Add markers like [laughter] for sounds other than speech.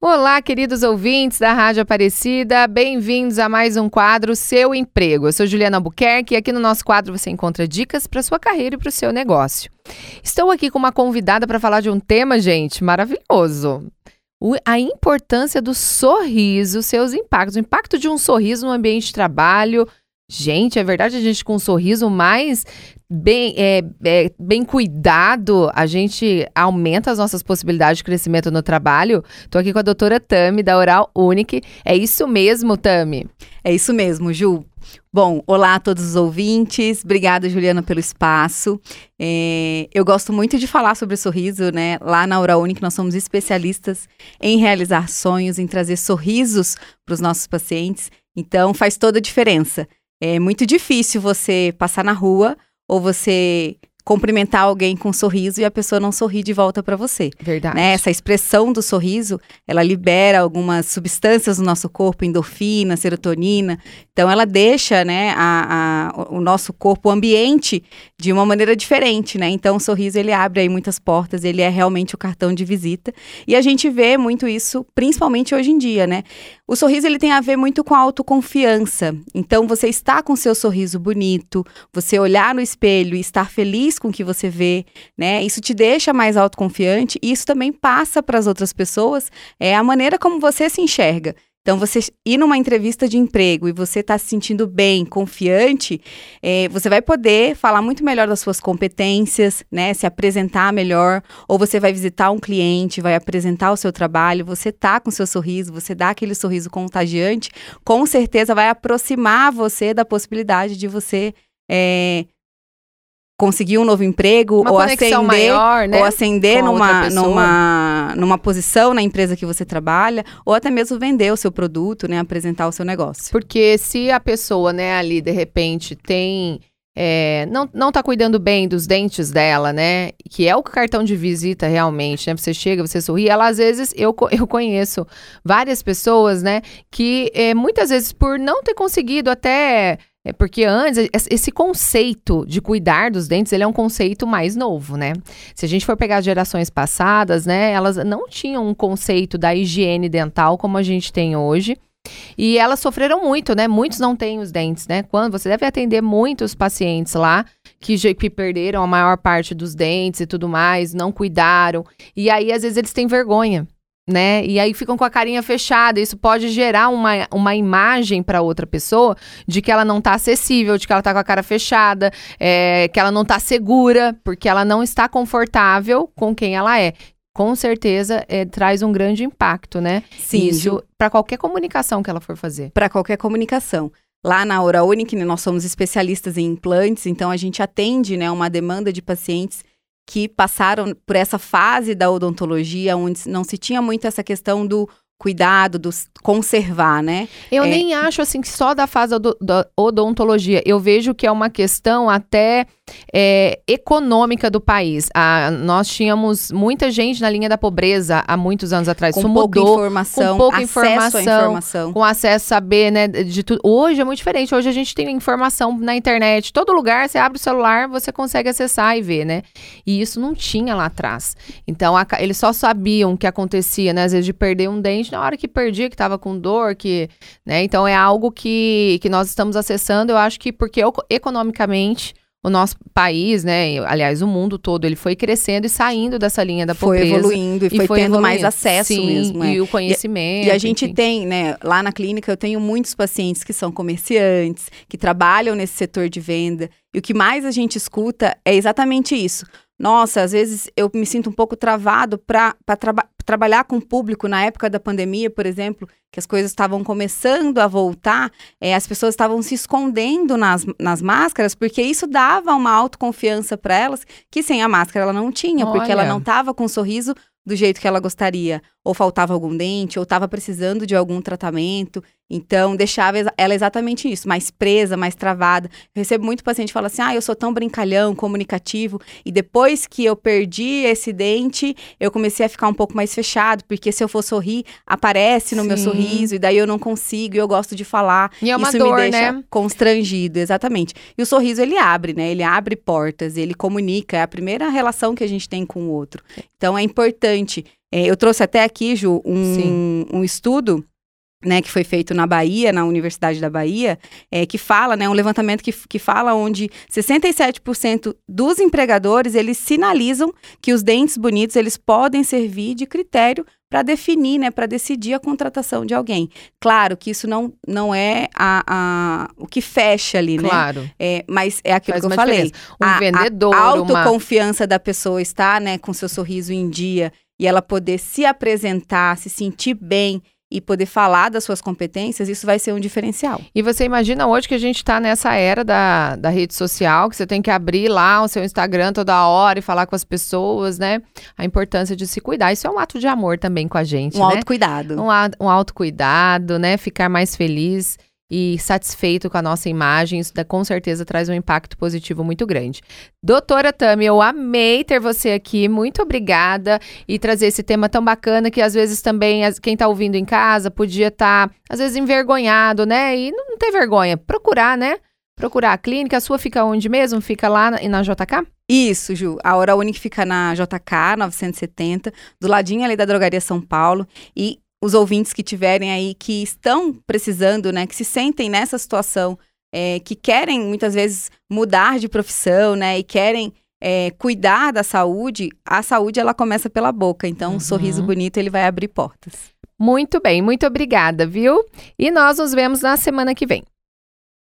Olá, queridos ouvintes da Rádio Aparecida, bem-vindos a mais um quadro Seu Emprego. Eu sou Juliana Albuquerque e aqui no nosso quadro você encontra dicas para sua carreira e para o seu negócio. Estou aqui com uma convidada para falar de um tema, gente, maravilhoso. O, a importância do sorriso, seus impactos, o impacto de um sorriso no ambiente de trabalho. Gente, é verdade, a gente com um sorriso mais bem, é, é, bem cuidado, a gente aumenta as nossas possibilidades de crescimento no trabalho. Estou aqui com a doutora Tami, da Oral Unique. É isso mesmo, Tami? É isso mesmo, Ju. Bom, olá a todos os ouvintes. Obrigada, Juliana, pelo espaço. É, eu gosto muito de falar sobre sorriso, né? Lá na Oral Unique nós somos especialistas em realizar sonhos, em trazer sorrisos para os nossos pacientes. Então, faz toda a diferença. É muito difícil você passar na rua ou você cumprimentar alguém com um sorriso e a pessoa não sorri de volta para você. Verdade. Né? Essa expressão do sorriso, ela libera algumas substâncias no nosso corpo, endorfina, serotonina. Então, ela deixa, né, a, a, o nosso corpo, o ambiente, de uma maneira diferente, né? Então, o sorriso, ele abre aí muitas portas, ele é realmente o cartão de visita. E a gente vê muito isso, principalmente hoje em dia, né? O sorriso, ele tem a ver muito com a autoconfiança. Então, você está com seu sorriso bonito, você olhar no espelho e estar feliz com o que você vê, né? Isso te deixa mais autoconfiante e isso também passa para as outras pessoas é a maneira como você se enxerga. Então, você ir numa entrevista de emprego e você está se sentindo bem, confiante, é, você vai poder falar muito melhor das suas competências, né? Se apresentar melhor. Ou você vai visitar um cliente, vai apresentar o seu trabalho, você tá com seu sorriso, você dá aquele sorriso contagiante, com certeza vai aproximar você da possibilidade de você é, conseguir um novo emprego Uma ou ascender, maior, né? ou ascender Com numa, numa, numa posição na empresa que você trabalha, ou até mesmo vender o seu produto, né? Apresentar o seu negócio. Porque se a pessoa, né, ali, de repente, tem. é, não, não tá cuidando bem dos dentes dela, né? Que é o cartão de visita realmente, né? Você chega, você sorri. Ela, às vezes, eu, [laughs] eu conheço várias pessoas, né? Que é, muitas vezes, por não ter conseguido até. É porque antes, es- esse conceito de cuidar dos dentes, ele é um conceito mais novo, né? Se a gente for pegar as gerações passadas, né? Elas não tinham um conceito da higiene dental como a gente tem hoje. E elas sofreram muito, né? Muitos não têm os dentes, né? Quando você deve atender muitos pacientes lá que, que perderam a maior parte dos dentes e tudo mais, não cuidaram. E aí, às vezes, eles têm vergonha, né? E aí ficam com a carinha fechada. Isso pode gerar uma, uma imagem para outra pessoa de que ela não tá acessível, de que ela tá com a cara fechada, é, que ela não tá segura, porque ela não está confortável com quem ela é. Com certeza é, traz um grande impacto, né? Sim, Isso para qualquer comunicação que ela for fazer. para qualquer comunicação. Lá na Oral Unique, né, nós somos especialistas em implantes, então a gente atende né, uma demanda de pacientes que passaram por essa fase da odontologia, onde não se tinha muito essa questão do cuidado, do conservar, né? Eu É. nem acho assim que só da fase da odontologia. Eu vejo que é uma questão até é, econômica do país. Ah, nós tínhamos muita gente na linha da pobreza há muitos anos atrás. Com Isso pouca mudou. informação, com pouca informação, informação. com acesso a saber, né, de tudo. Hoje é muito diferente. Hoje a gente tem informação na internet. Todo lugar, você abre o celular, você consegue acessar e ver, né? E isso não tinha lá atrás. Então, a eles só sabiam o que acontecia, né? Às vezes de perder um dente, na hora que perdia, que tava com dor, que, né? Então, é algo que, que nós estamos acessando, eu acho que porque eco- economicamente o nosso país, né, e, aliás, o mundo todo, ele foi crescendo e saindo dessa linha da Foi pobreza. evoluindo e, foi, tendo mais evoluindo. acesso Sim, mesmo. é. E o conhecimento. E a gente enfim. tem, né, lá na clínica eu tenho muitos pacientes que são comerciantes, que trabalham nesse setor de venda. E o que mais a gente escuta é exatamente isso. Nossa, às vezes eu me sinto um pouco travado para traba trabalhar com o público na época da pandemia, por exemplo, que as coisas estavam começando a voltar, é, as pessoas estavam se escondendo nas, nas máscaras, porque isso dava uma autoconfiança para elas que sem a máscara ela não tinha, porque ela Olha. não estava com um sorriso do jeito que ela gostaria, ou faltava algum dente, ou estava precisando de algum tratamento. Então, deixava ela exatamente isso, mais presa, mais travada. Eu recebo muito paciente que fala assim: ah, eu sou tão brincalhão, comunicativo, e depois que eu perdi esse dente, eu comecei a ficar um pouco mais fechado, porque se eu for sorrir, aparece no meu Sim. sorriso, e daí eu não consigo, e eu gosto de falar. E é uma Isso dor, me deixa né? constrangido, exatamente. E o sorriso, ele abre, né? Ele abre portas, ele comunica, é a primeira relação que a gente tem com o outro. Então, é importante É, eu trouxe até aqui, Ju, um, um estudo né, que foi feito na Bahia, na Universidade da Bahia, é, que fala, né, um levantamento que, que fala onde 67% dos empregadores, eles sinalizam que os dentes bonitos, eles podem servir de critério para definir, né, para decidir a contratação de alguém. Claro que isso não, não é a, a o que fecha ali, né? Claro. É, mas é aquilo Faz que eu falei. Diferença. Um a, vendedor, a autoconfiança uma... da pessoa estar, né, com seu sorriso em dia e ela poder se apresentar, se sentir bem e poder falar das suas competências, isso vai ser um diferencial. E você imagina hoje que a gente está nessa era da, da rede social, que você tem que abrir lá o seu Instagram toda hora e falar com as pessoas, né? A importância de se cuidar. Isso é um ato de amor também com a gente, um né? autocuidado. Um, um autocuidado, né? Ficar mais feliz e satisfeito com a nossa imagem, isso com certeza traz um impacto positivo muito grande. Doutora Tami, eu amei ter você aqui, muito obrigada e trazer esse tema tão bacana que às vezes também quem está ouvindo em casa podia estar, tá, às vezes, envergonhado, né? E não ter vergonha, procurar, né? Procurar a clínica, a sua fica onde mesmo? Fica lá na, na JK? Isso, Ju. A Hora Única fica na JK 970, do ladinho ali da Drogaria São Paulo. E os ouvintes que tiverem aí que estão precisando, né, que se sentem nessa situação, é, que querem muitas vezes mudar de profissão, né, e querem é, cuidar da saúde, a saúde ela começa pela boca. Então, uhum. um sorriso bonito ele vai abrir portas. Muito bem, muito obrigada, viu? E nós nos vemos na semana que vem.